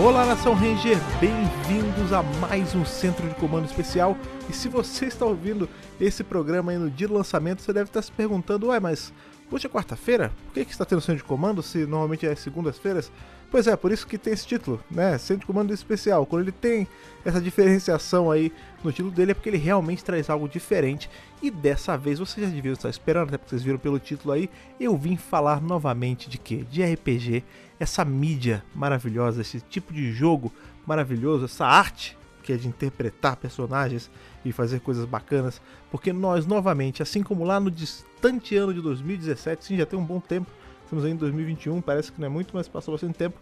Olá, Nação Ranger, bem-vindos a mais um Centro de Comando Especial. E se você está ouvindo esse programa aí no dia do lançamento, você deve estar se perguntando: ué, mas hoje é quarta-feira? Por que, que está tendo Centro de Comando se normalmente é segundas-feiras? Pois é, por isso que tem esse título, né? Centro de Comando Especial. Quando ele tem essa diferenciação aí no título dele, é porque ele realmente traz algo diferente. E dessa vez vocês já deviam estar esperando, até porque vocês viram pelo título aí. Eu vim falar novamente de quê? De RPG, essa mídia maravilhosa, esse tipo de jogo maravilhoso, essa arte que é de interpretar personagens e fazer coisas bacanas, porque nós novamente, assim como lá no distante ano de 2017, sim, já tem um bom tempo, Estamos aí em 2021, parece que não é muito, mas passou bastante tempo.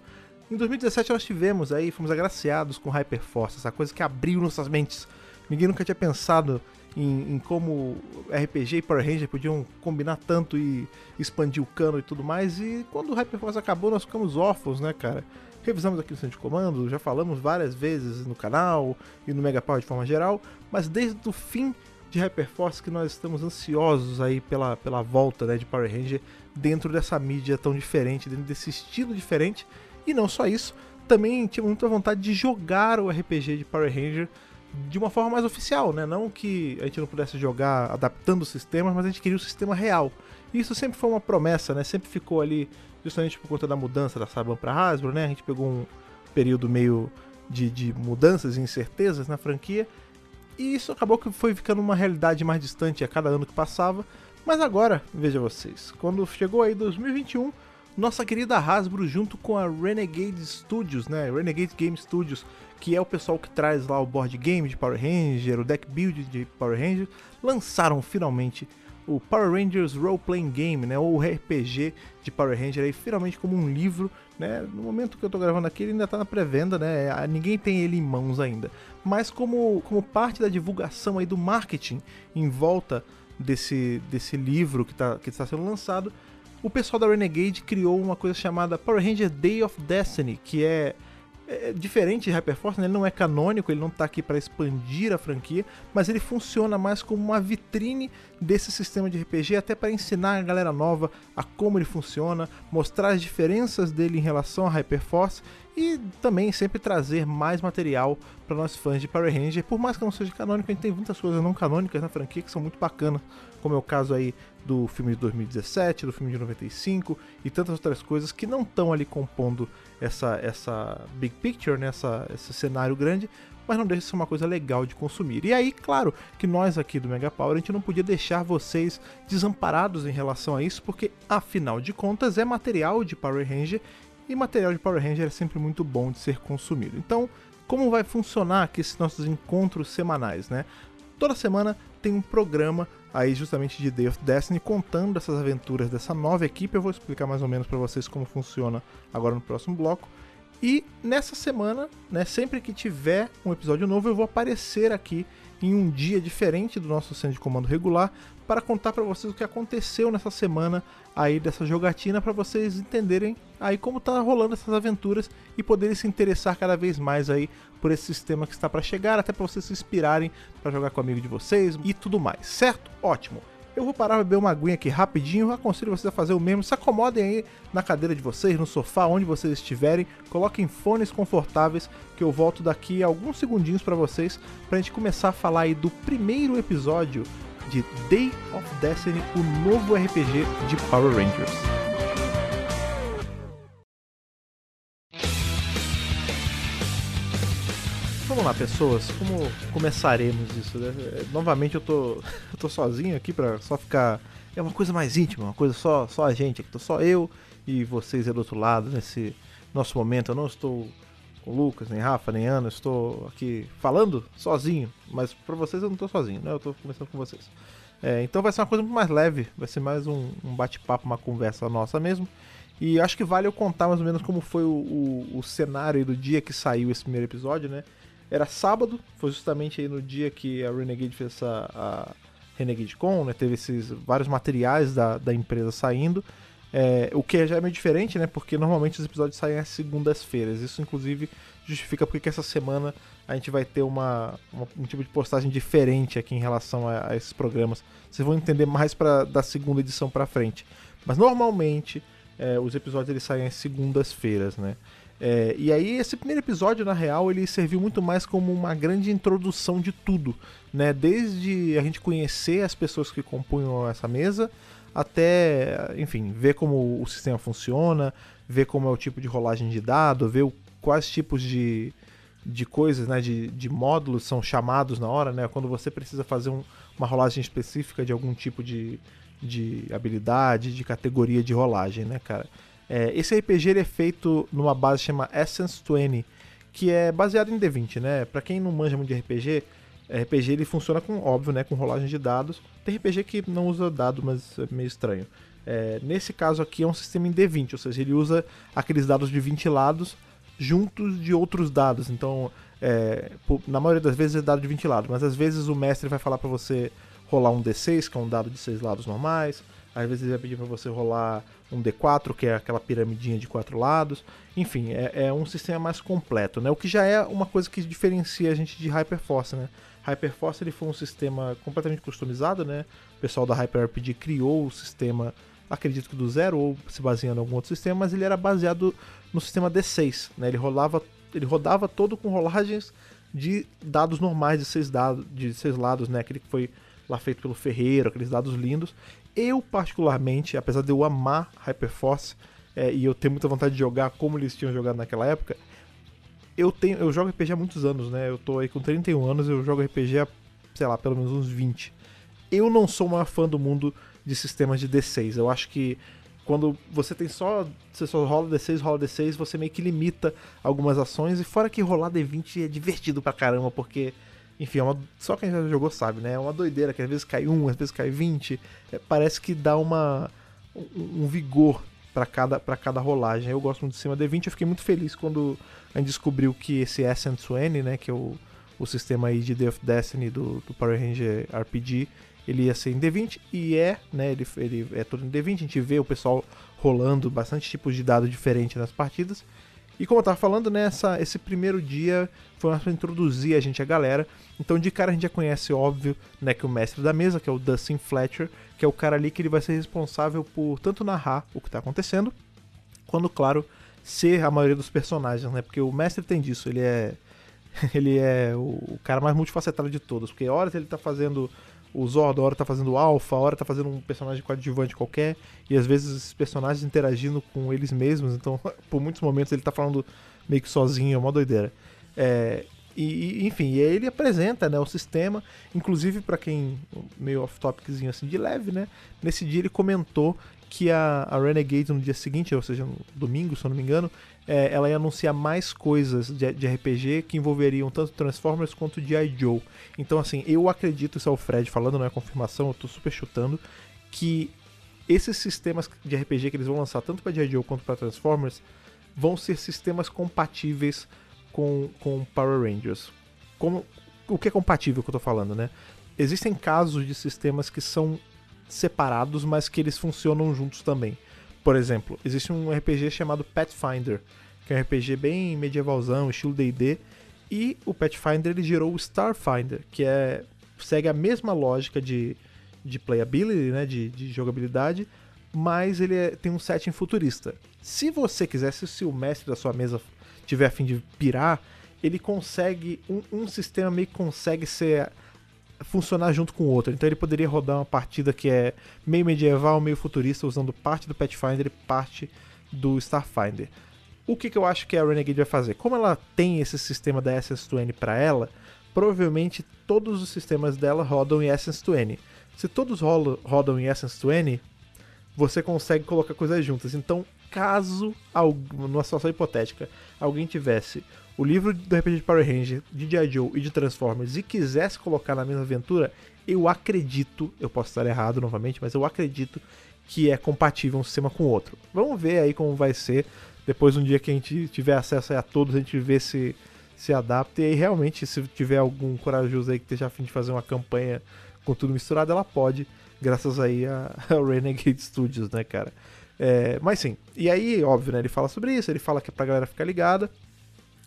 Em 2017 nós tivemos aí, fomos agraciados com Hyperforce, essa coisa que abriu nossas mentes. Ninguém nunca tinha pensado em, em, como RPG e Power Ranger podiam combinar tanto e expandir o cano e tudo mais. E quando o Hyperforce acabou, nós ficamos órfãos, né, cara? Revisamos aqui no centro de comando, já falamos várias vezes no canal e no Mega Power de forma geral, mas desde o fim de Hyperforce que nós estamos ansiosos aí pela, pela volta né, de Power Ranger dentro dessa mídia tão diferente, dentro desse estilo diferente. E não só isso, também tinha muita vontade de jogar o RPG de Power Ranger de uma forma mais oficial, né? Não que a gente não pudesse jogar adaptando os sistemas, mas a gente queria o sistema real. E isso sempre foi uma promessa, né? Sempre ficou ali justamente por conta da mudança da Saban para Hasbro, né? A gente pegou um período meio de, de mudanças e incertezas na franquia e isso acabou que foi ficando uma realidade mais distante a cada ano que passava. Mas agora, veja vocês, quando chegou aí 2021, nossa querida Hasbro junto com a Renegade Studios, né, Renegade Game Studios, que é o pessoal que traz lá o board game de Power Ranger, o deck build de Power Ranger, lançaram finalmente o Power Rangers Role Playing Game, né, ou RPG de Power Ranger aí finalmente como um livro, né? No momento que eu tô gravando aqui ele ainda tá na pré-venda, né? Ninguém tem ele em mãos ainda. Mas como, como parte da divulgação aí do marketing em volta desse, desse livro que, tá, que está sendo lançado, o pessoal da Renegade criou uma coisa chamada Power Ranger Day of Destiny, que é é diferente de Hyperforce, né? ele não é canônico, ele não está aqui para expandir a franquia, mas ele funciona mais como uma vitrine desse sistema de RPG, até para ensinar a galera nova a como ele funciona, mostrar as diferenças dele em relação a Hyperforce e também sempre trazer mais material para nós fãs de Power Ranger. Por mais que não seja canônico, a gente tem muitas coisas não canônicas na franquia que são muito bacanas, como é o caso aí do filme de 2017, do filme de 95 e tantas outras coisas que não estão ali compondo essa, essa big picture, né, essa, esse cenário grande, mas não deixa de ser uma coisa legal de consumir. E aí, claro, que nós aqui do Mega Power, a gente não podia deixar vocês desamparados em relação a isso, porque afinal de contas é material de Power Ranger e material de Power Ranger é sempre muito bom de ser consumido. Então, como vai funcionar aqui esses nossos encontros semanais, né? Toda semana tem um programa aí justamente de Day of Destiny contando essas aventuras dessa nova equipe. Eu vou explicar mais ou menos para vocês como funciona agora no próximo bloco. E nessa semana, né, sempre que tiver um episódio novo, eu vou aparecer aqui em um dia diferente do nosso centro de comando regular para contar para vocês o que aconteceu nessa semana aí dessa jogatina para vocês entenderem aí como tá rolando essas aventuras e poderem se interessar cada vez mais aí por esse sistema que está para chegar, até para vocês se inspirarem para jogar com amigo de vocês e tudo mais, certo? Ótimo. Eu vou parar para beber uma aguinha aqui rapidinho, aconselho vocês a fazer o mesmo. Se acomodem aí na cadeira de vocês, no sofá, onde vocês estiverem. Coloquem fones confortáveis, que eu volto daqui a alguns segundinhos para vocês, para a gente começar a falar aí do primeiro episódio de Day of Destiny, o novo RPG de Power Rangers. Vamos lá, pessoas, como começaremos isso? Né? Novamente eu tô, eu tô sozinho aqui para só ficar. É uma coisa mais íntima, uma coisa só, só a gente aqui, tô só eu e vocês aí do outro lado nesse nosso momento. Eu não estou com o Lucas, nem Rafa, nem Ana, estou aqui falando sozinho, mas para vocês eu não estou sozinho, né? Eu estou conversando com vocês. É, então vai ser uma coisa muito mais leve, vai ser mais um, um bate-papo, uma conversa nossa mesmo. E acho que vale eu contar mais ou menos como foi o, o, o cenário do dia que saiu esse primeiro episódio, né? Era sábado, foi justamente aí no dia que a Renegade fez essa a Renegade Con, né? Teve esses vários materiais da, da empresa saindo. É, o que já é meio diferente, né? Porque normalmente os episódios saem às segundas-feiras. Isso, inclusive, justifica porque essa semana a gente vai ter uma, uma, um tipo de postagem diferente aqui em relação a, a esses programas. Vocês vão entender mais pra, da segunda edição para frente. Mas normalmente é, os episódios eles saem às segundas-feiras, né? É, e aí esse primeiro episódio, na real, ele serviu muito mais como uma grande introdução de tudo, né? Desde a gente conhecer as pessoas que compunham essa mesa, até, enfim, ver como o sistema funciona, ver como é o tipo de rolagem de dado, ver o, quais tipos de, de coisas, né, de, de módulos são chamados na hora, né? Quando você precisa fazer um, uma rolagem específica de algum tipo de, de habilidade, de categoria de rolagem, né, cara? É, esse RPG é feito numa base chamada Essence 20, que é baseado em D20, né? Para quem não manja muito de RPG, RPG ele funciona com, óbvio, né, com rolagem de dados. Tem RPG que não usa dado, mas é meio estranho. É, nesse caso aqui é um sistema em D20, ou seja, ele usa aqueles dados de 20 lados juntos de outros dados. Então, é, na maioria das vezes é dado de 20 lados, mas às vezes o mestre vai falar para você rolar um D6, que é um dado de 6 lados normais. Às vezes ele vai pedir para você rolar um D4, que é aquela piramidinha de quatro lados. Enfim, é, é, um sistema mais completo, né? O que já é uma coisa que diferencia a gente de Hyperforce, né? Hyperforce ele foi um sistema completamente customizado, né? O pessoal da Hyper RPG criou o sistema, acredito que do zero ou se baseando em algum outro sistema, mas ele era baseado no sistema D6, né? Ele rolava, ele rodava todo com rolagens de dados normais de seis dados, de seis lados, né? Aquele que foi lá feito pelo Ferreiro, aqueles dados lindos. Eu, particularmente, apesar de eu amar Hyperforce é, e eu ter muita vontade de jogar como eles tinham jogado naquela época, eu tenho eu jogo RPG há muitos anos, né? Eu tô aí com 31 anos, eu jogo RPG há, sei lá, pelo menos uns 20. Eu não sou uma fã do mundo de sistemas de D6. Eu acho que quando você tem só. Você só rola D6, rola D6, você meio que limita algumas ações. E fora que rolar D20 é divertido pra caramba, porque enfim, é uma, só quem já jogou sabe, né? É uma doideira que às vezes cai um, às vezes cai 20. É, parece que dá uma, um, um vigor para cada, cada rolagem. Eu gosto muito de cima D20. Eu fiquei muito feliz quando a gente descobriu que esse Essence 20, né? Que é o, o sistema aí de Day of Destiny do, do Power Ranger RPG, ele ia ser em D20 e é, né? Ele, ele é todo em D20. A gente vê o pessoal rolando bastante tipos de dado diferente nas partidas. E como eu tava falando, né, esse primeiro dia foi para introduzir a gente a galera. Então de cara a gente já conhece, óbvio, né, que o mestre da mesa, que é o Dustin Fletcher, que é o cara ali que ele vai ser responsável por tanto narrar o que tá acontecendo, quando, claro, ser a maioria dos personagens, né? Porque o mestre tem disso, ele é ele é o cara mais multifacetado de todos, porque horas ele tá fazendo o Zord, hora tá fazendo o Alpha, hora tá fazendo um personagem coadjuvante qualquer, e às vezes esses personagens interagindo com eles mesmos, então por muitos momentos ele tá falando meio que sozinho, é uma doideira. É, e, enfim, e aí ele apresenta né, o sistema, inclusive para quem, meio off-topiczinho assim de leve, né? Nesse dia ele comentou que a, a Renegade no dia seguinte, ou seja, no domingo, se eu não me engano, é, ela ia anunciar mais coisas de, de, RPG que envolveriam tanto Transformers quanto G.I. Joe. Então, assim, eu acredito, isso é o Fred falando, não é confirmação, eu tô super chutando, que esses sistemas de RPG que eles vão lançar tanto para G.I. Joe quanto para Transformers vão ser sistemas compatíveis com, com Power Rangers. Como, o que é compatível que eu tô falando, né? Existem casos de sistemas que são separados, mas que eles funcionam juntos também. Por exemplo, existe um RPG chamado Pathfinder, que é um RPG bem medievalzão, estilo D&D, e o Pathfinder ele gerou o Starfinder, que é segue a mesma lógica de, de playability, né, de, de jogabilidade, mas ele é, tem um setting futurista. Se você quisesse, se o mestre da sua mesa tiver a fim de pirar, ele consegue um, um sistema meio que consegue ser funcionar junto com o outro. Então ele poderia rodar uma partida que é meio medieval, meio futurista, usando parte do Pathfinder e parte do Starfinder. O que, que eu acho que a Renegade vai fazer? Como ela tem esse sistema da SS2N para ela, provavelmente todos os sistemas dela rodam em SS2N. Se todos rodam em SS2N, você consegue colocar coisas juntas. Então, caso, numa situação hipotética, alguém tivesse o livro do RPG de Power Ranger, de G.I. Joe e de Transformers e quisesse colocar na mesma aventura, eu acredito, eu posso estar errado novamente, mas eu acredito que é compatível um sistema com o outro. Vamos ver aí como vai ser. Depois, um dia que a gente tiver acesso a todos, a gente vê se se adapta. E aí, realmente, se tiver algum corajoso aí que esteja afim de fazer uma campanha com tudo misturado, ela pode, graças aí a, a Renegade Studios, né, cara? É, mas sim, e aí, óbvio, né, ele fala sobre isso, ele fala que é pra galera ficar ligada.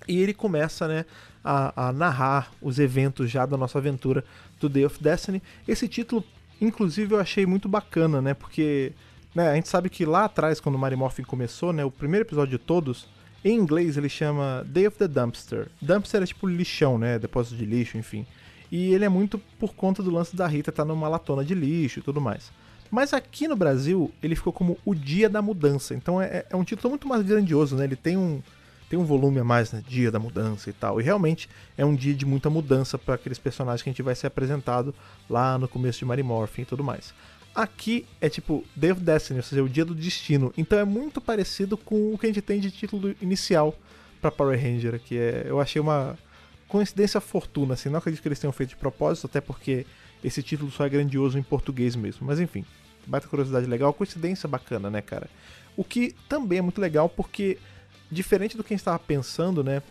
E ele começa né, a, a, narrar os eventos já da nossa aventura do Day of Destiny. Esse título, inclusive, eu achei muito bacana, né? Porque né, a gente sabe que lá atrás, quando o Mario Morphin começou, né, o primeiro episódio de todos, Em inglês ele chama Day of the Dumpster. Dumpster é tipo lixão, né? Depósito de lixo, enfim. E ele é muito por conta do lance da Rita estar tá numa latona de lixo e tudo mais. Mas aqui no Brasil ele ficou como O Dia da Mudança. Então é, é um título muito mais grandioso, né? Ele tem um, tem um volume a mais, né? Dia da Mudança e tal. E realmente é um dia de muita mudança para aqueles personagens que a gente vai ser apresentado lá no começo de Mary Morphin e tudo mais. Aqui é tipo Day of Destiny, ou seja, o dia do destino. Então é muito parecido com o que a gente tem de título inicial para Power Ranger, que é, eu achei uma coincidência fortuna, assim, não acredito que eles tenham feito de propósito, até porque esse título só é grandioso em português mesmo. Mas enfim, baita curiosidade legal, coincidência bacana, né, cara? O que também é muito legal porque, diferente do que a gente estava pensando, né,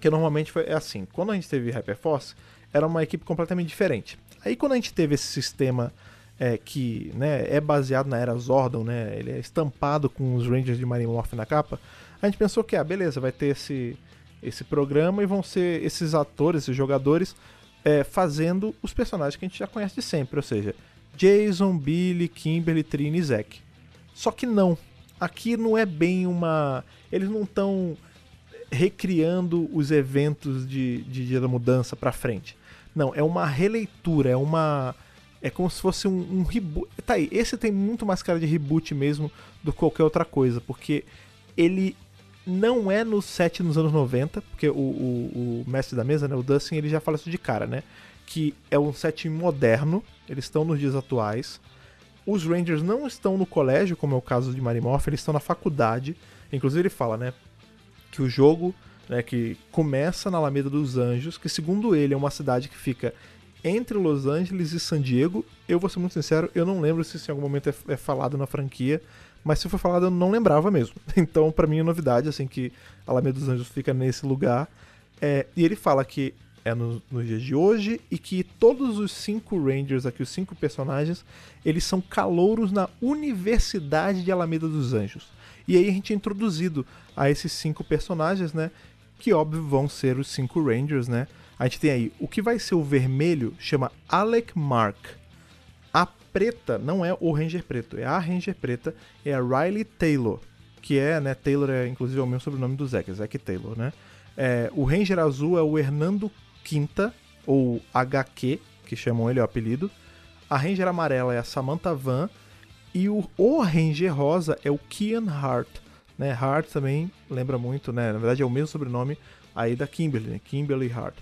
que normalmente foi, é assim, quando a gente teve Hyperforce, era uma equipe completamente diferente. Aí quando a gente teve esse sistema é, que né, é baseado na era Zordon, né, ele é estampado com os Rangers de Marimorph na capa, a gente pensou que, ah, beleza, vai ter esse, esse programa e vão ser esses atores, esses jogadores, é, fazendo os personagens que a gente já conhece de sempre, ou seja, Jason, Billy, Kimberly, Trini e Zack. Só que não, aqui não é bem uma... eles não estão recriando os eventos de, de Dia da Mudança pra frente. Não, é uma releitura, é uma é como se fosse um, um, reboot. Tá aí, esse tem muito mais cara de reboot mesmo do que qualquer outra coisa, porque ele não é no set nos anos 90, porque o, o, o mestre da mesa, né, o Dustin, ele já fala isso de cara, né? Que é um set moderno, eles estão nos dias atuais. Os Rangers não estão no colégio, como é o caso de Marimorph, eles estão na faculdade. Inclusive ele fala, né, que o jogo, né, que começa na Alameda dos Anjos, que segundo ele é uma cidade que fica entre Los Angeles e San Diego. Eu vou ser muito sincero, eu não lembro se isso em algum momento é, é falado na franquia, mas se for falado eu não lembrava mesmo. Então, para mim é novidade, assim, que Alameda dos Anjos fica nesse lugar. É, e ele fala que é nos no dias de hoje e que todos os cinco Rangers aqui, os cinco personagens, eles são calouros na Universidade de Alameda dos Anjos. E aí a gente é introduzido a esses cinco personagens, né? Que óbvio vão ser os cinco Rangers, né? A gente tem aí o que vai ser o vermelho chama Alec Mark. A preta não é o Ranger preto, é a Ranger preta, é a Riley Taylor, que é, né, Taylor é inclusive é o mesmo sobrenome do Zack, Zack Taylor, né? É, o Ranger azul é o Hernando Quinta, ou HQ, que chamam ele, o apelido. A Ranger amarela é a Samantha Van. E o, o Ranger rosa é o Kian Hart. Né? Hart também lembra muito, né? Na verdade é o mesmo sobrenome aí da Kimberly, né? Kimberly Hart.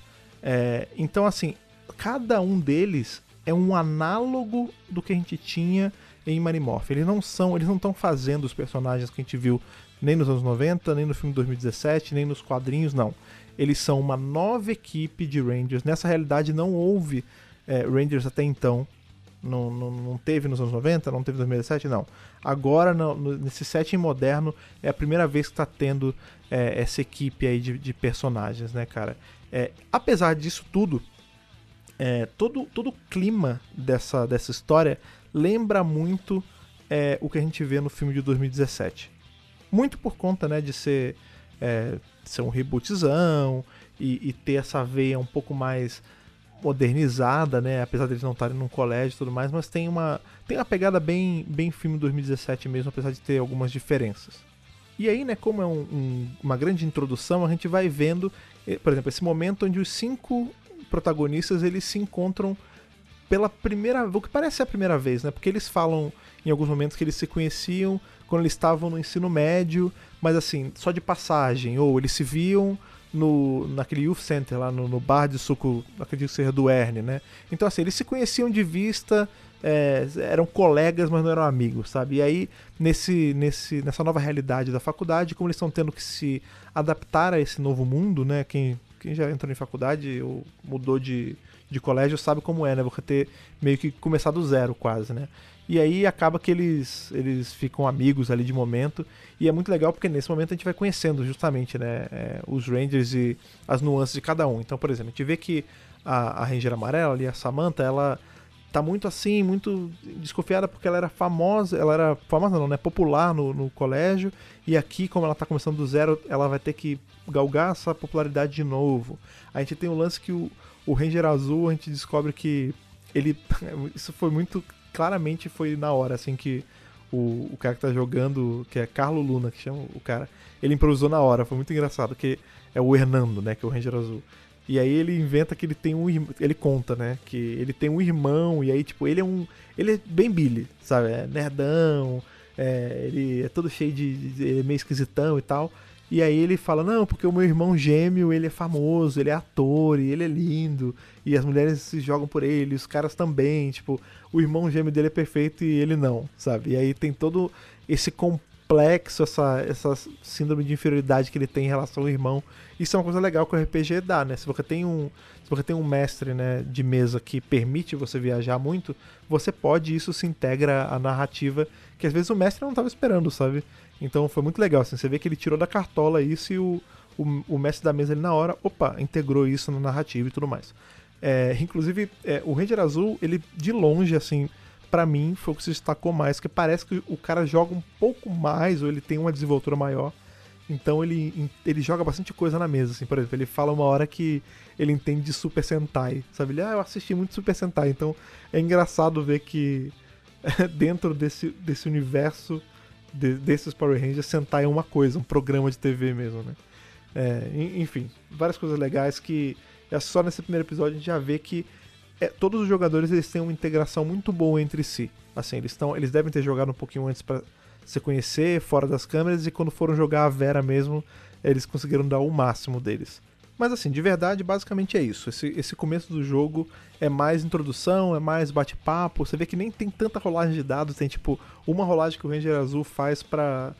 É, então, assim, cada um deles é um análogo do que a gente tinha em Marimorph. Eles não são, eles não estão fazendo os personagens que a gente viu nem nos anos 90, nem no filme 2017, nem nos quadrinhos, não. Eles são uma nova equipe de Rangers. Nessa realidade não houve é, Rangers até então. Não, não, não, teve nos anos 90, não teve em 2017, não. Agora, no, no, nesse setting moderno, é a primeira vez que está tendo é, essa equipe aí de, de personagens, né, cara? É, apesar disso tudo, é, todo, todo o clima dessa, dessa história lembra muito é, o que a gente vê no filme de 2017. Muito por conta né, de ser, é, ser um rebootzão e, e, ter essa veia um pouco mais modernizada, né? Apesar deles não estarem num colégio e tudo mais, mas tem uma, tem uma pegada bem, bem filme 2017 mesmo, apesar de ter algumas diferenças. E aí, né, como é um, um, uma grande introdução, a gente vai vendo, eh, por exemplo, esse momento onde os cinco protagonistas eles se encontram pela primeira, o que parece a primeira vez, né? Porque eles falam em alguns momentos que eles se conheciam quando eles estavam no ensino médio, mas assim, só de passagem, ou eles se viam no, naquele Youth Center lá no, no bar de suco, acredito que seja do Erne, né? Então assim, eles se conheciam de vista, é, eram colegas, mas não eram amigos, sabe? E aí, nesse, nesse, nessa nova realidade da faculdade, como eles estão tendo que se adaptar a esse novo mundo, né? Quem, quem já entrou em faculdade ou mudou de, de colégio sabe como é, né? Você ter meio que começar do zero quase, né? E aí acaba que eles, eles ficam amigos ali de momento. E é muito legal porque nesse momento a gente vai conhecendo justamente né, é, os Rangers e as nuances de cada um. Então, por exemplo, a gente vê que a, a Ranger amarela ali, a Samantha, ela tá muito assim, muito desconfiada porque ela era famosa, ela era famosa não, né, popular no, no colégio, e aqui, como ela tá começando do zero, ela vai ter que galgar essa popularidade de novo. A gente tem o lance que o, o Ranger Azul, a gente descobre que ele, isso foi muito, claramente foi na hora, assim, que o, o cara que tá jogando, que é Carlo Luna, que chama o cara, ele improvisou na hora, foi muito engraçado, que é o Hernando, né, que é o Ranger Azul. E aí ele inventa que ele tem um ele conta, né, que ele tem um irmão e aí tipo, ele é um ele é bem Billy, sabe? É nerdão, é, ele é todo cheio de, de é meio esquisitão e tal. E aí ele fala, não, porque o meu irmão gêmeo, ele é famoso, ele é ator, e ele é lindo, e as mulheres se jogam por ele, os caras também, tipo, o irmão gêmeo dele é perfeito e ele não, sabe? E aí tem todo esse complexo, essa, essa síndrome de inferioridade que ele tem em relação ao irmão. Isso é uma coisa legal que o RPG dá, né? Se você tem um, se você tem um mestre né, de mesa que permite você viajar muito, você pode, isso se integra à narrativa que às vezes o mestre não estava esperando, sabe? Então foi muito legal, assim, você vê que ele tirou da cartola isso e o, o, o mestre da mesa ele na hora, opa, integrou isso na narrativa e tudo mais. É, inclusive, é, o Ranger Azul, ele de longe, assim, para mim foi o que se destacou mais, que parece que o cara joga um pouco mais, ou ele tem uma desenvoltura maior. Então ele, ele joga bastante coisa na mesa, assim, por exemplo, ele fala uma hora que ele entende de Super Sentai, sabe? Ele, ah, eu assisti muito Super Sentai, então é engraçado ver que dentro desse, desse universo de, desses Power Rangers sentar em uma coisa, um programa de TV mesmo, né? É, enfim, várias coisas legais que é só nesse primeiro episódio a gente já vê que é, todos os jogadores eles têm uma integração muito boa entre si. Assim, eles, tão, eles devem ter jogado um pouquinho antes para se conhecer, fora das câmeras, e quando foram jogar a Vera mesmo, eles conseguiram dar o máximo deles. Mas assim, de verdade, basicamente é isso. Esse, esse começo do jogo é mais introdução, é mais bate-papo. Você vê que nem tem tanta rolagem de dados, tem tipo uma rolagem que o Ranger Azul faz pra,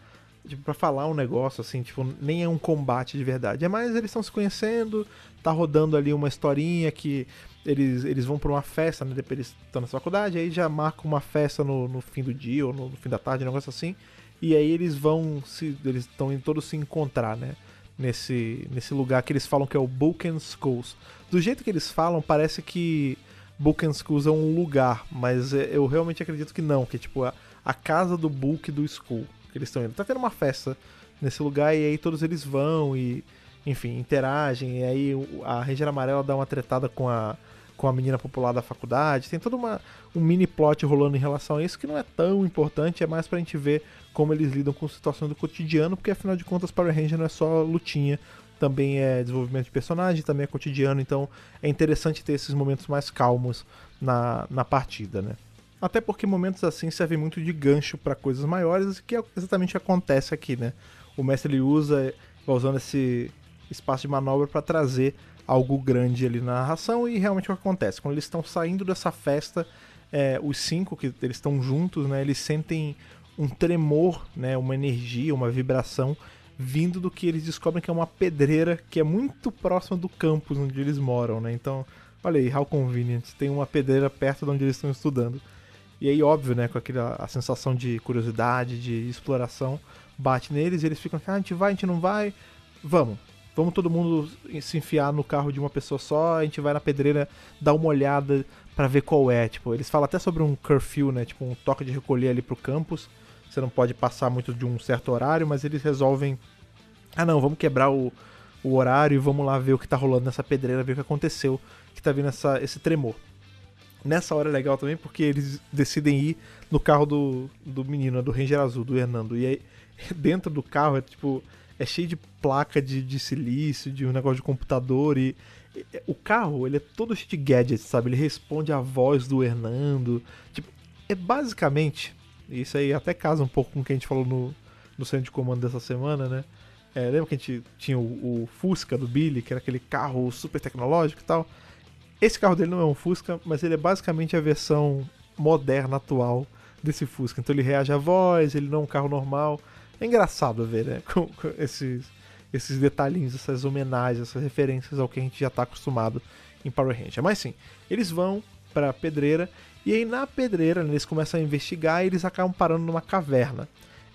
tipo, pra falar um negócio, assim, tipo, nem é um combate de verdade. É mais eles estão se conhecendo, tá rodando ali uma historinha que eles, eles vão pra uma festa, né? Depois eles estão na faculdade, aí já marcam uma festa no, no fim do dia ou no, no fim da tarde, um negócio assim. E aí eles vão se. Eles estão todos se encontrar, né? Nesse, nesse lugar que eles falam que é o Bulken Schools. Do jeito que eles falam, parece que Bulken Schools é um lugar, mas é, eu realmente acredito que não, que é tipo a, a casa do Bulk do School que eles estão indo. Tá tendo uma festa nesse lugar e aí todos eles vão e, enfim, interagem. E aí a Ranger Amarela dá uma tretada com a, com a menina popular da faculdade. Tem todo uma, um mini plot rolando em relação a isso que não é tão importante, é mais pra gente ver como eles lidam com situações do cotidiano, porque afinal de contas Power Ranger não é só lutinha, também é desenvolvimento de personagem, também é cotidiano, então é interessante ter esses momentos mais calmos na, na partida, né? Até porque momentos assim servem muito de gancho para coisas maiores, que é exatamente que acontece aqui, né? O mestre ele usa, usando esse espaço de manobra para trazer algo grande ali na narração e realmente o que acontece. Quando eles estão saindo dessa festa, é, os cinco que eles estão juntos, né? Eles sentem um tremor, né, uma energia, uma vibração vindo do que eles descobrem que é uma pedreira que é muito próxima do campus onde eles moram, né? Então, olha aí, how convenient, tem uma pedreira perto de onde eles estão estudando. E aí, óbvio, né, com aquela a sensação de curiosidade, de exploração, bate neles e eles ficam, ah, a gente vai, a gente não vai, vamos. Vamos todo mundo se enfiar no carro de uma pessoa só, a gente vai na pedreira dar uma olhada para ver qual é. Tipo, eles falam até sobre um curfew, né? Tipo, um toque de recolher ali pro campus você não pode passar muito de um certo horário, mas eles resolvem. Ah não, vamos quebrar o, o horário e vamos lá ver o que tá rolando nessa pedreira, ver o que aconteceu, que tá vindo essa, esse tremor. Nessa hora é legal também porque eles decidem ir no carro do, do menino, do Ranger Azul, do Hernando. E aí, dentro do carro é tipo. É cheio de placa de, de silício, de um negócio de computador e. O carro, ele é todo cheio de gadgets, sabe? Ele responde à voz do Hernando. Tipo, é basicamente isso aí até casa um pouco com o que a gente falou no, no centro de comando dessa semana, né? É, lembra que a gente tinha o, o, Fusca do Billy, que era aquele carro super tecnológico e tal? Esse carro dele não é um Fusca, mas ele é basicamente a versão moderna, atual desse Fusca. Então ele reage à voz, ele não é um carro normal. É engraçado ver, né? Com, com esses, esses detalhinhos, essas homenagens, essas referências ao que a gente já está acostumado em Power Ranger. Mas sim, eles vão pra pedreira e aí na pedreira né, eles começam a investigar e eles acabam parando numa caverna.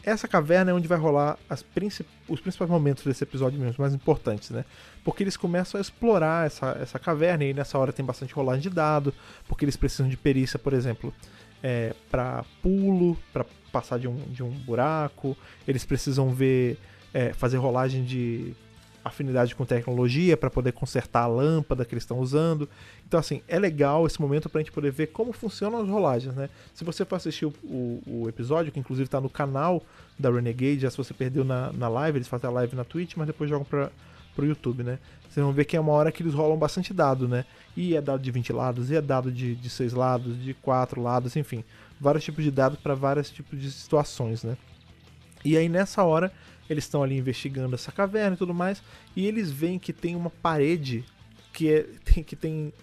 Essa caverna é onde vai rolar princip... os principais momentos desse episódio mesmo, os mais importantes, né? Porque eles começam a explorar essa, essa caverna e nessa hora tem bastante rolagem de dado, porque eles precisam de perícia, por exemplo, é, para pulo, para passar de um, de um buraco, eles precisam ver, é, fazer rolagem de afinidade com tecnologia para poder consertar a lâmpada que eles estão usando. Então, assim, é legal esse momento para a gente poder ver como funcionam as rolagens, né? Se você for assistir o, o, o episódio, que inclusive está no canal da Renegade, já se você perdeu na, na live, eles fazem a live na Twitch, mas depois jogam para o YouTube, né? Vocês vão ver que é uma hora que eles rolam bastante dado, né? E é dado de 20 lados, e é dado de, de 6 lados, de 4 lados, enfim. Vários tipos de dados para vários tipos de situações, né? E aí nessa hora eles estão ali investigando essa caverna e tudo mais, e eles veem que tem uma parede que, é, tem, que tem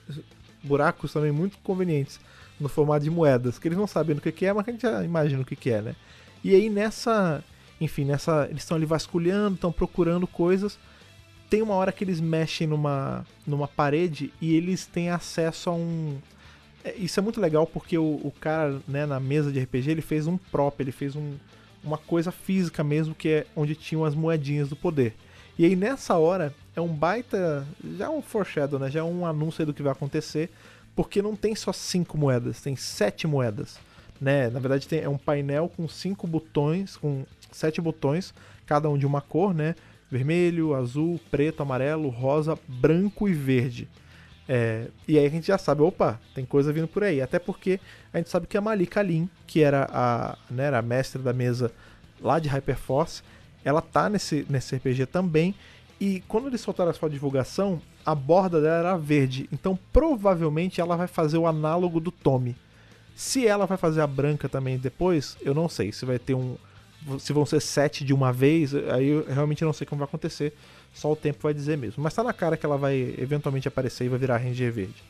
buracos também muito convenientes no formato de moedas, que eles não sabem o que, que é, mas a gente já imagina o que, que é, né? E aí nessa, enfim, nessa, eles estão ali vasculhando, estão procurando coisas. Tem uma hora que eles mexem numa, numa parede e eles têm acesso a um. É, isso é muito legal porque o, o cara, né, na mesa de RPG, ele fez um prop, ele fez um, uma coisa física mesmo, que é onde tinham as moedinhas do poder. E aí nessa hora é um baita, já é um foreshadow, né? Já é um anúncio do que vai acontecer, porque não tem só cinco moedas, tem sete moedas, né? Na verdade tem, é um painel com cinco botões, com sete botões, cada um de uma cor, né? Vermelho, azul, preto, amarelo, rosa, branco e verde. É, e aí a gente já sabe, opa, tem coisa vindo por aí. Até porque a gente sabe que a Malika Lin, que era a, né, era a mestre da mesa lá de Hyperforce, ela tá nesse, nesse RPG também. E quando eles soltaram a sua divulgação, a borda dela era verde. Então provavelmente ela vai fazer o análogo do Tommy. Se ela vai fazer a branca também depois, eu não sei. Se vai ter um. Se vão ser sete de uma vez, aí eu realmente não sei como vai acontecer. Só o tempo vai dizer mesmo. Mas tá na cara que ela vai eventualmente aparecer e vai virar Ranger Verde.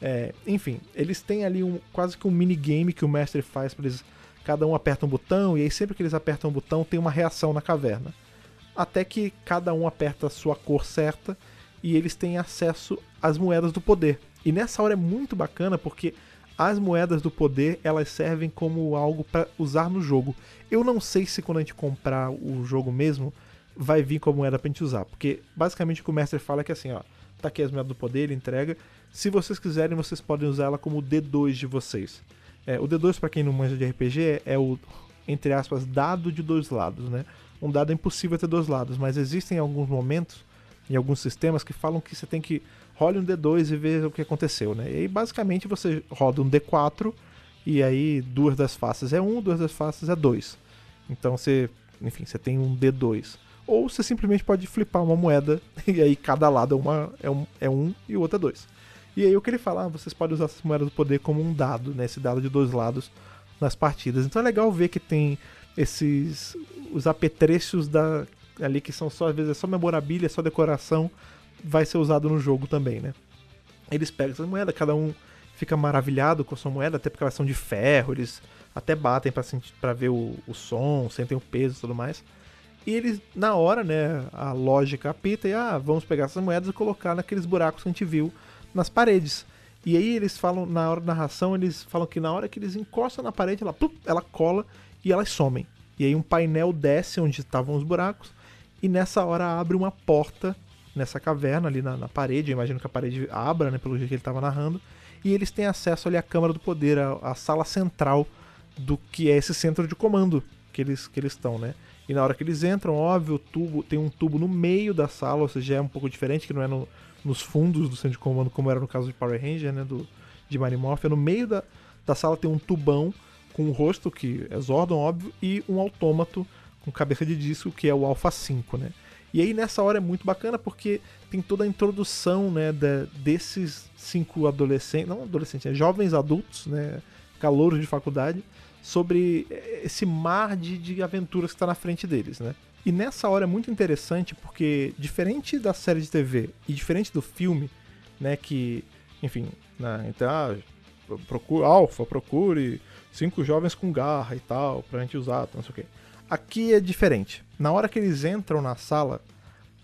É, enfim, eles têm ali um, quase que um minigame que o mestre faz para eles. Cada um aperta um botão, e aí sempre que eles apertam um botão tem uma reação na caverna. Até que cada um aperta a sua cor certa e eles têm acesso às moedas do poder. E nessa hora é muito bacana porque as moedas do poder elas servem como algo para usar no jogo. Eu não sei se quando a gente comprar o jogo mesmo vai vir como moeda pra gente usar. Porque basicamente o que o mestre fala é que assim, ó, tá aqui as moedas do poder, ele entrega. Se vocês quiserem, vocês podem usar ela como D2 de vocês. É, o D2, para quem não manja de RPG, é, o, entre aspas, dado de dois lados, né? Um dado é impossível ter dois lados, mas existem alguns momentos, em alguns sistemas, que falam que você tem que role um D2 e ver o que aconteceu, né? E aí, basicamente, você roda um D4 e aí duas das faces é 1, um, duas das faces é 2. Então você, enfim, você tem um D2 ou você simplesmente pode flipar uma moeda e aí cada lado é, uma, é, um, é um e o outro é dois. E aí o que ele fala, ah, vocês podem usar essas moedas do poder como um dado, né? Esse dado de dois lados nas partidas. Então é legal ver que tem esses os apetrechos da ali que são só às vezes é só memorabilia, só decoração, vai ser usado no jogo também, né? Eles pegam essa moeda, cada um fica maravilhado com a sua moeda, até porque elas são de ferro, eles até batem para ver o, o som, sentem o peso e tudo mais. E eles, na hora, né, a lógica apita e, ah, vamos pegar essas moedas e colocar naqueles buracos que a gente viu nas paredes. E aí eles falam, na hora da narração, eles falam que na hora que eles encostam na parede, ela, plup, ela cola e elas somem. E aí um painel desce onde estavam os buracos e nessa hora abre uma porta nessa caverna ali na, na parede. Eu imagino que a parede abra, né, pelo jeito que ele estava narrando. E eles têm acesso ali à Câmara do Poder, a, a sala central do que é esse centro de comando que eles que eles estão, né? E na hora que eles entram, óbvio, o tubo tem um tubo no meio da sala, ou seja, é um pouco diferente, que não é no, nos fundos do centro de comando, como era no caso de Power Ranger, né? Do, de Mighty Morphin. No meio da, da sala tem um tubão com um rosto, que é Zordon, óbvio, e um autômato com cabeça de disco, que é o Alpha 5, né? E aí nessa hora é muito bacana porque tem toda a introdução, né, de, desses cinco adolescentes, não adolescentes, é jovens adultos, né, calouros de faculdade, sobre esse mar de, de aventuras que está na frente deles, né? E nessa hora é muito interessante porque, diferente da série de TV e diferente do filme, né, que, enfim, né, então, ah, procure, Alpha, procure cinco jovens com garra e tal, pra gente usar, não sei o quê. Aqui é diferente. Na hora que eles entram na sala,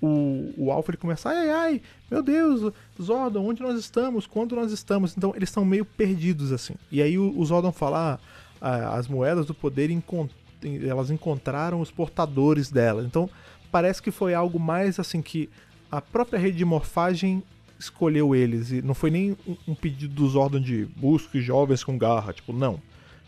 o, o Alpha ele começa, ai, ai, ai, meu Deus, Zordon, onde nós estamos? Quando nós estamos? Então eles estão meio perdidos assim. E aí o, o Zordon fala, ah, as moedas do poder elas encontraram os portadores delas. Então parece que foi algo mais assim que a própria rede de morfagem escolheu eles e não foi nem um, pedido dos órgãos de busque jovens com garra, tipo não,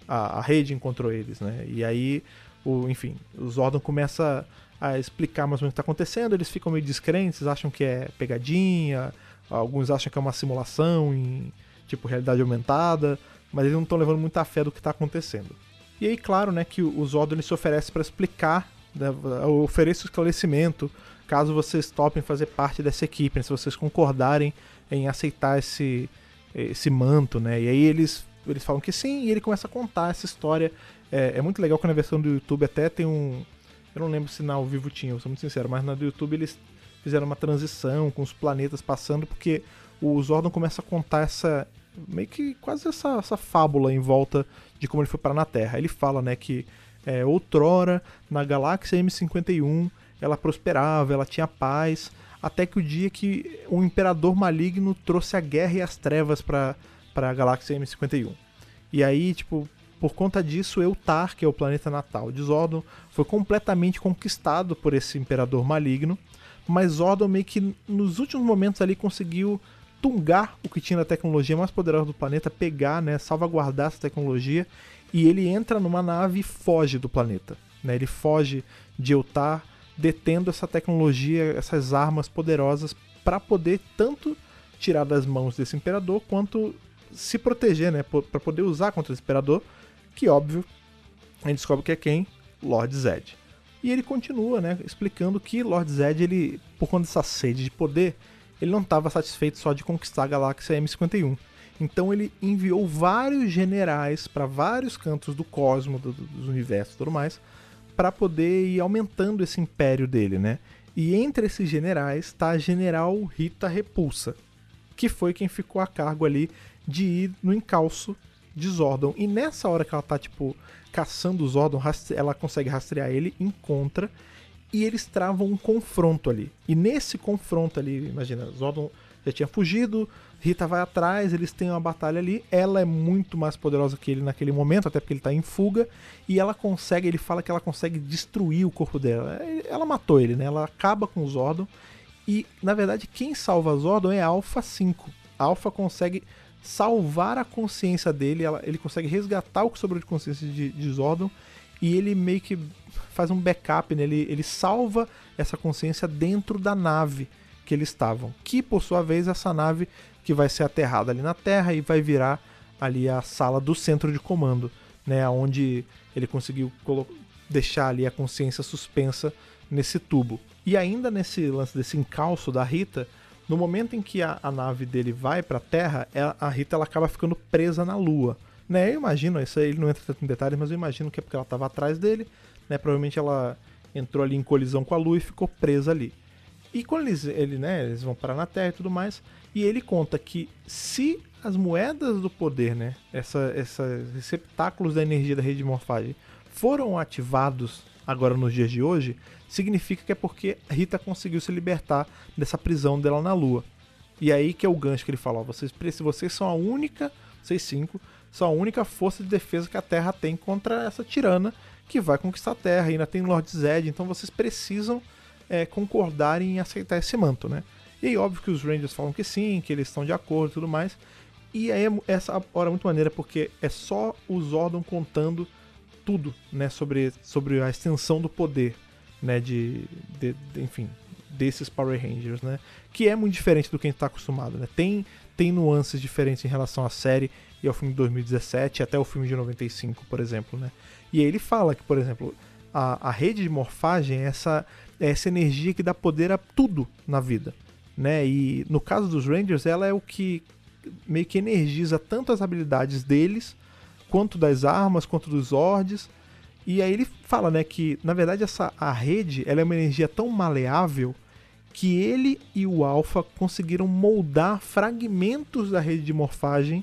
a, a, rede encontrou eles, né? E aí o, enfim, o Zordon começa a explicar mais ou menos o que está acontecendo, eles ficam meio descrentes, acham que é pegadinha, alguns acham que é uma simulação em tipo realidade aumentada, mas eles não estão levando muita fé do que está acontecendo. E aí, claro, né, que o Zordon se oferece para explicar, né, oferece o esclarecimento, caso vocês topem fazer parte dessa equipe, né, se vocês concordarem em aceitar esse, esse manto, né? E aí eles, eles falam que sim, e ele começa a contar essa história. É, é muito legal que na versão do YouTube até tem um. Eu não lembro se na ao vivo tinha, eu sou muito sincero, mas na do YouTube eles fizeram uma transição com os planetas passando, porque o Zordon começa a contar essa. Meio que quase essa, essa fábula em volta de como ele foi parar na Terra. Ele fala, né, que é, outrora, na galáxia M51, ela prosperava, ela tinha paz, até que o dia que um imperador maligno trouxe a guerra e as trevas para a galáxia M51. E aí, tipo, por conta disso, Eutar, que é o planeta natal de Zordon, foi completamente conquistado por esse imperador maligno, mas Zordon meio que nos últimos momentos ali conseguiu tungar o que tinha da tecnologia mais poderosa do planeta, pegar, né, salvaguardar essa tecnologia, e ele entra numa nave e foge do planeta. Né? Ele foge de Eutar, detendo essa tecnologia, essas armas poderosas para poder tanto tirar das mãos desse imperador quanto se proteger, né, para poder usar contra esse imperador, que óbvio, a gente descobre que é quem? Lord Zed. E ele continua, né, explicando que Lord Zed, ele, por conta dessa sede de poder, ele não estava satisfeito só de conquistar a galáxia M51. Então ele enviou vários generais para vários cantos do cosmo, do, dos universos e tudo mais, para poder ir aumentando esse império dele, né? E entre esses generais está a general Rita Repulsa, que foi quem ficou a cargo ali de ir no encalço de Zordon. E nessa hora que ela tá, tipo, caçando o Zordon, ela consegue rastrear ele, encontra, e eles travam um confronto ali. E nesse confronto ali, imagina, Zordon já tinha fugido, Rita vai atrás, eles têm uma batalha ali. Ela é muito mais poderosa que ele naquele momento, até porque ele tá em fuga. E ela consegue, ele fala que ela consegue destruir o corpo dela. Ela matou ele, né? Ela acaba com o Zordon. E, na verdade, quem salva Zordon é Alpha 5. Alpha consegue salvar a consciência dele, ela, ele consegue resgatar o que sobrou de consciência de, de Zordon. E ele meio que faz um backup, né? ele, ele salva essa consciência dentro da nave que eles estavam. Que, por sua vez, essa nave que vai ser aterrado ali na Terra e vai virar ali a sala do centro de comando, né, onde ele conseguiu deixar ali a consciência suspensa nesse tubo. E ainda nesse lance desse encalço da Rita, no momento em que a, a nave dele vai para a Terra, ela, a Rita ela acaba ficando presa na Lua. Né, eu imagino, isso aí ele não entra tanto em detalhes, mas eu imagino que é porque ela estava atrás dele, né, provavelmente ela entrou ali em colisão com a Lua e ficou presa ali. E quando eles, ele, né, eles vão parar na Terra e tudo mais, e ele conta que se as moedas do poder, né, essa, esses receptáculos da energia da rede de morfagem, foram ativados agora nos dias de hoje, significa que é porque Rita conseguiu se libertar dessa prisão dela na Lua. E aí que é o gancho que ele fala, ó, vocês, vocês são a única, vocês cinco, são a única força de defesa que a Terra tem contra essa tirana que vai conquistar a Terra. E ainda tem Lord Zed, então vocês precisam é, concordarem em aceitar esse manto, né? E aí, óbvio que os Rangers falam que sim, que eles estão de acordo e tudo mais. E aí, essa hora é muito maneira porque é só o Zordon contando tudo, né, sobre, sobre a extensão do poder, né, de, de, de enfim, desses Power Rangers, né, que é muito diferente do que a gente está acostumado, né. Tem tem nuances diferentes em relação à série e ao filme de 2017 até o filme de 95, por exemplo, né. E aí ele fala que, por exemplo, a, a rede de morfagem é essa é essa energia que dá poder a tudo na vida, né? E no caso dos Rangers, ela é o que meio que energiza tanto as habilidades deles, quanto das armas, quanto dos Zords. E aí ele fala, né, que na verdade essa a rede, ela é uma energia tão maleável que ele e o Alpha conseguiram moldar fragmentos da rede de morfagem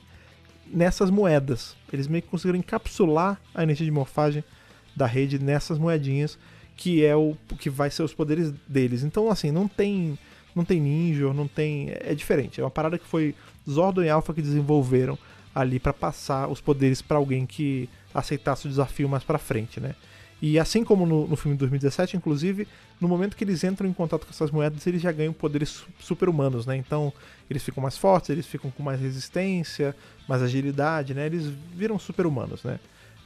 nessas moedas. Eles meio que conseguiram encapsular a energia de morfagem da rede nessas moedinhas que é o que vai ser os poderes deles. Então, assim, não tem não tem ninja, não tem. É diferente. É uma parada que foi Zordon e Alpha que desenvolveram ali para passar os poderes para alguém que aceitasse o desafio mais para frente, né? E assim como no, no filme de 2017, inclusive, no momento que eles entram em contato com essas moedas, eles já ganham poderes super-humanos, né? Então, eles ficam mais fortes, eles ficam com mais resistência, mais agilidade, né? Eles viram super-humanos, né?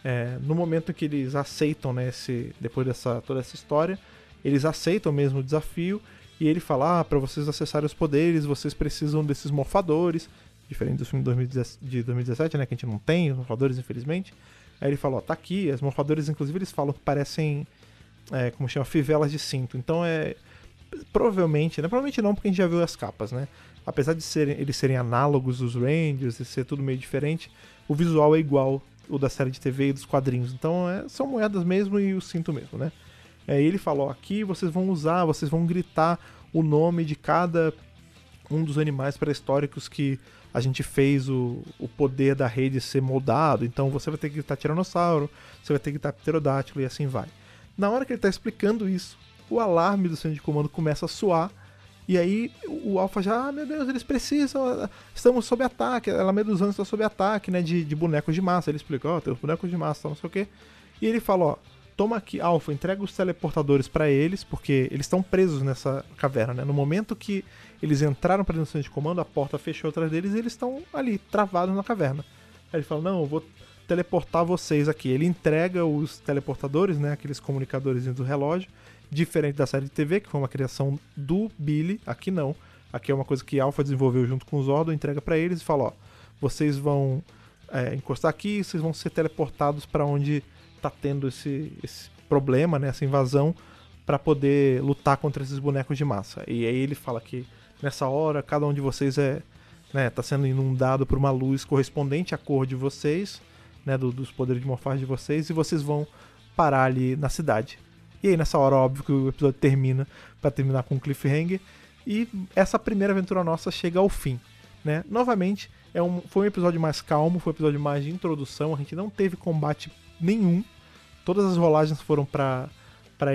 É, no momento que eles aceitam, né, esse, depois dessa toda essa história, eles aceitam mesmo o desafio e ele fala: ah, para vocês acessarem os poderes, vocês precisam desses morfadores, diferente do filme de 2017, né, que a gente não tem os morfadores, infelizmente. Aí ele falou: ó, tá aqui, as morfadores, inclusive, eles falam que parecem, é, como chama, fivelas de cinto. Então é. Provavelmente, né? Provavelmente não, porque a gente já viu as capas, né? Apesar de serem, eles serem análogos dos Rangers e ser tudo meio diferente, o visual é igual o da série de TV e dos quadrinhos. Então é, são moedas mesmo e o cinto mesmo, né? É, ele falou: aqui vocês vão usar, vocês vão gritar o nome de cada um dos animais pré-históricos que a gente fez o, o poder da rede ser moldado. Então você vai ter que gritar tiranossauro, você vai ter que gritar pterodátilo e assim vai. Na hora que ele está explicando isso, o alarme do centro de comando começa a soar. E aí o Alpha já, ah, meu Deus, eles precisam, estamos sob ataque, ela Medusana está sob ataque, né, de, de bonecos de massa. Ele explicou, ó, oh, tem os bonecos de massa, não sei o quê. E ele falou, ó, toma aqui, Alpha, entrega os teleportadores para eles, porque eles estão presos nessa caverna, né? No momento que eles entraram para dentro de comando, a porta fechou atrás deles e eles estão ali, travados na caverna. Aí ele fala: Não, eu vou teleportar vocês aqui. Ele entrega os teleportadores, né? Aqueles comunicadores do relógio, diferente da série de TV, que foi uma criação do Billy. Aqui não. Aqui é uma coisa que Alpha desenvolveu junto com os Zordon, entrega para eles e fala: Ó, vocês vão é, encostar aqui, vocês vão ser teleportados para onde tá tendo esse, esse problema, né? Essa invasão para poder lutar contra esses bonecos de massa. E aí ele fala que nessa hora, cada um de vocês é né, tá sendo inundado por uma luz correspondente à cor de vocês, né, do, dos poderes de morfagem de vocês, e vocês vão parar ali na cidade. E aí nessa hora, óbvio que o episódio termina para terminar com um cliffhanger, e essa primeira aventura nossa chega ao fim. Né? Novamente, é um, foi um episódio mais calmo, foi um episódio mais de introdução, a gente não teve combate nenhum. Todas as rolagens foram para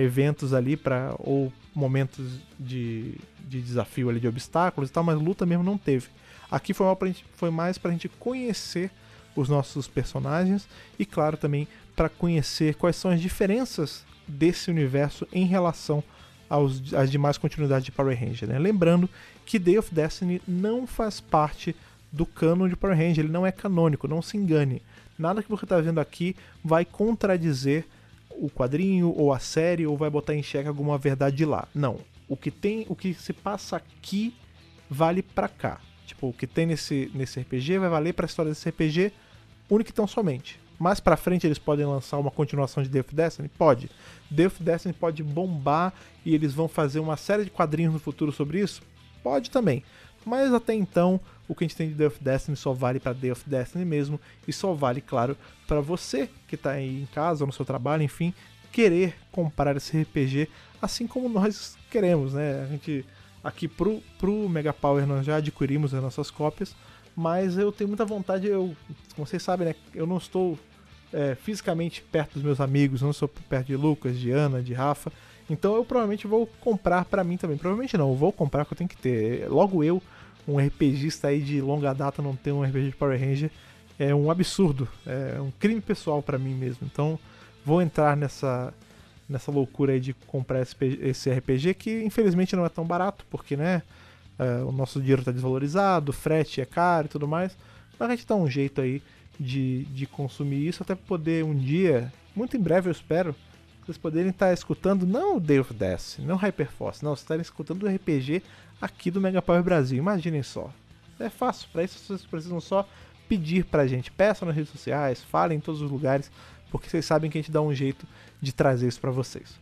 eventos ali, para ou momentos de, de desafio ali, de obstáculos e tal, mas luta mesmo não teve. Aqui foi, pra gente, foi mais pra gente conhecer os nossos personagens e, claro, também para conhecer quais são as diferenças desse universo em relação aos, às demais continuidades de Power Ranger. Né? Lembrando que Day of Destiny não faz parte do canon de Power Ranger, ele não é canônico, não se engane. Nada que você está vendo aqui vai contradizer o quadrinho ou a série ou vai botar em xeque alguma verdade lá. Não. O que tem, o que se passa aqui vale para cá. Tipo, o que tem nesse, nesse RPG vai valer para a história desse RPG único e tão somente. Mais para frente eles podem lançar uma continuação de Death Destiny? Pode. Death Destiny pode bombar e eles vão fazer uma série de quadrinhos no futuro sobre isso? Pode também. Mas até então, o que a gente tem de Day of Destiny só vale para Day of Destiny mesmo e só vale, claro, para você que está aí em casa no seu trabalho, enfim, querer comprar esse RPG assim como nós queremos, né? A gente aqui pro, pro Mega Power nós já adquirimos as nossas cópias, mas eu tenho muita vontade, eu, como vocês sabem, né? Eu não estou é, fisicamente perto dos meus amigos, não estou perto de Lucas, de Ana, de Rafa, então eu provavelmente vou comprar para mim também. Provavelmente não, eu vou comprar que eu tenho que ter. Logo eu, um RPGista aí de longa data, não ter um RPG de Power Ranger é um absurdo. É um crime pessoal para mim mesmo. Então vou entrar nessa nessa loucura aí de comprar esse RPG que infelizmente não é tão barato, porque né, é, o nosso dinheiro está desvalorizado, o frete é caro e tudo mais. Mas a gente dá um jeito aí de, de consumir isso até poder um dia, muito em breve eu espero, vocês poderem estar escutando não o Day of Death, não Hyperforce, não, vocês estarem escutando o RPG aqui do Mega Power Brasil. Imaginem só. É fácil, para isso vocês precisam só pedir pra gente. Peçam nas redes sociais, falem em todos os lugares, porque vocês sabem que a gente dá um jeito de trazer isso para vocês.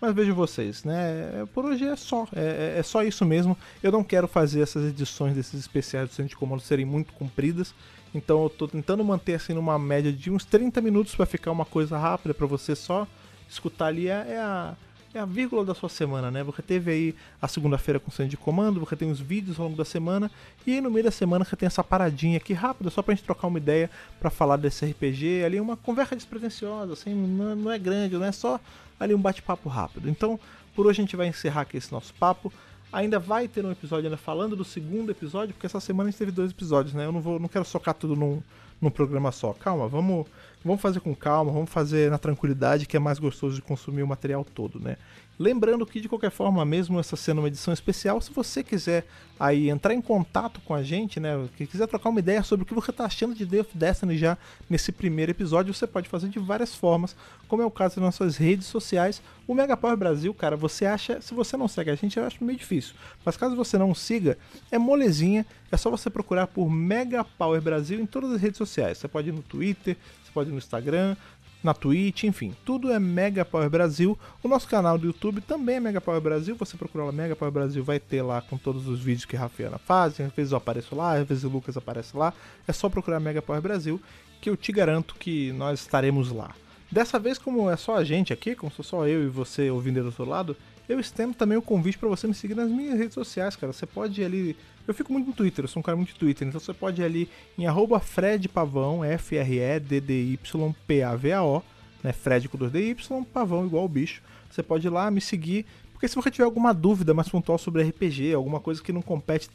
Mas vejo vocês, né? Por hoje é só. É, é, é, só isso mesmo. Eu não quero fazer essas edições desses especiais do Centro de Comando serem muito compridas. Então eu tô tentando manter assim numa média de uns 30 minutos para ficar uma coisa rápida para você só escutar ali é, é, a, é a vírgula da sua semana, né? Você teve aí a segunda-feira com centro de comando, você tem os vídeos ao longo da semana, e aí no meio da semana você tem essa paradinha aqui rápida, só pra gente trocar uma ideia para falar desse RPG, ali uma conversa despretensiosa, assim, não, não é grande, não é só ali um bate-papo rápido. Então, por hoje a gente vai encerrar aqui esse nosso papo. Ainda vai ter um episódio ainda falando do segundo episódio, porque essa semana a gente teve dois episódios, né? Eu não vou, não quero socar tudo num, num programa só. Calma, vamos Vamos fazer com calma, vamos fazer na tranquilidade, que é mais gostoso de consumir o material todo, né? Lembrando que de qualquer forma, mesmo essa sendo uma edição especial, se você quiser aí entrar em contato com a gente, né, que quiser trocar uma ideia sobre o que você está achando de Day of Destiny já nesse primeiro episódio, você pode fazer de várias formas, como é o caso nas nossas redes sociais. O Mega Power Brasil, cara, você acha, se você não segue a gente, eu acho meio difícil. Mas caso você não siga, é molezinha, é só você procurar por Mega Power Brasil em todas as redes sociais. Você pode ir no Twitter, você pode ir no Instagram, na Twitch, enfim, tudo é Mega Power Brasil. O nosso canal do YouTube também é Mega Power Brasil. Você procura lá Mega Power Brasil, vai ter lá com todos os vídeos que a Rafiana faz. Às vezes eu apareço lá, às vezes o Lucas aparece lá. É só procurar Mega Power Brasil que eu te garanto que nós estaremos lá. Dessa vez, como é só a gente aqui, como sou só eu e você ouvindo do outro lado, eu estendo também o convite para você me seguir nas minhas redes sociais, cara. Você pode ir ali. Eu fico muito no Twitter, eu sou um cara muito de Twitter, então você pode ir ali em arroba Fred Pavão, F-R-E-D-D-Y-P-A-V-A-O, né? Fred com 2DY, Pavão igual o bicho. Você pode ir lá me seguir, porque se você tiver alguma dúvida mais pontual sobre RPG, alguma coisa que não compete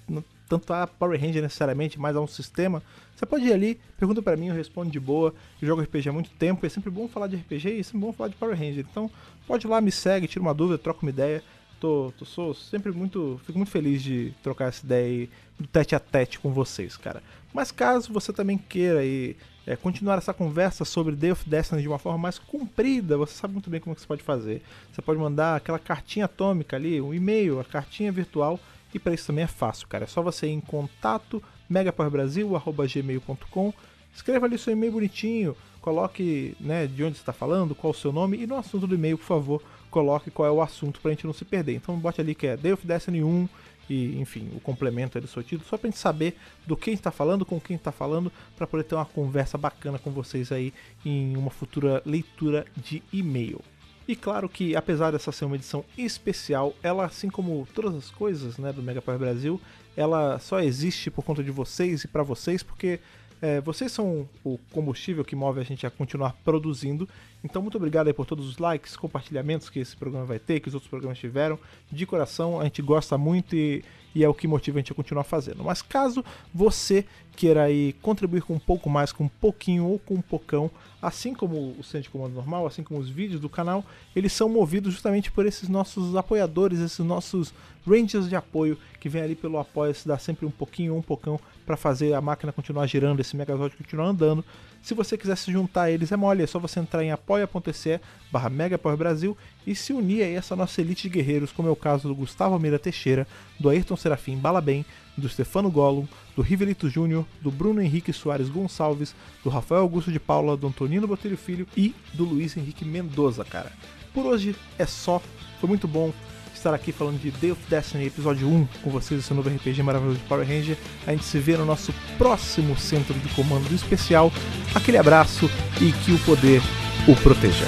tanto a Power Ranger necessariamente, mas a um sistema, você pode ir ali, pergunta para mim, eu respondo de boa. Eu jogo RPG há muito tempo, é sempre bom falar de RPG e é sempre bom falar de Power Ranger. Então, pode ir lá, me segue, tira uma dúvida, troca uma ideia. Tô, tô, sou sempre muito. Fico muito feliz de trocar essa ideia do tete a tete com vocês, cara. Mas caso você também queira aí, é, continuar essa conversa sobre Day of Destiny de uma forma mais comprida, você sabe muito bem como que você pode fazer. Você pode mandar aquela cartinha atômica ali, um e-mail, a cartinha virtual e para isso também é fácil, cara. É só você ir em contato megapowerbrasil.gmail.com Escreva ali seu e-mail bonitinho, coloque né, de onde você está falando, qual o seu nome e no assunto do e-mail, por favor, coloque qual é o assunto para a gente não se perder. Então bote ali que é Day of Destiny 1 e, enfim, o complemento do seu título, só para a gente saber do que está falando, com quem está falando, para poder ter uma conversa bacana com vocês aí em uma futura leitura de e-mail. E claro que, apesar dessa ser uma edição especial, ela, assim como todas as coisas né, do Mega Power Brasil, ela só existe por conta de vocês e para vocês, porque é, vocês são o combustível que move a gente a continuar produzindo. Então, muito obrigado aí por todos os likes, compartilhamentos que esse programa vai ter, que os outros programas tiveram. De coração, a gente gosta muito e, e é o que motiva a gente a continuar fazendo. Mas caso você queira aí contribuir com um pouco mais, com um pouquinho ou com um pocão, assim como o centro de comando normal, assim como os vídeos do canal, eles são movidos justamente por esses nossos apoiadores, esses nossos rangers de apoio que vem ali pelo apoio, se dá sempre um pouquinho ou um pocão para fazer a máquina continuar girando, esse Megazord continuar andando. Se você quiser se juntar a eles, é mole, é só você entrar em apoia.se barra Brasil e se unir a essa nossa elite de guerreiros, como é o caso do Gustavo Almeida Teixeira, do Ayrton Serafim Balabem, do Stefano Gollum, do Rivelito Júnior, do Bruno Henrique Soares Gonçalves, do Rafael Augusto de Paula, do Antonino Botelho Filho e do Luiz Henrique Mendoza, cara. Por hoje é só, foi muito bom estar aqui falando de Day of Destiny episódio 1 com vocês, esse novo RPG maravilhoso de Power Ranger. A gente se vê no nosso próximo centro de comando especial. Aquele abraço e que o poder o proteja.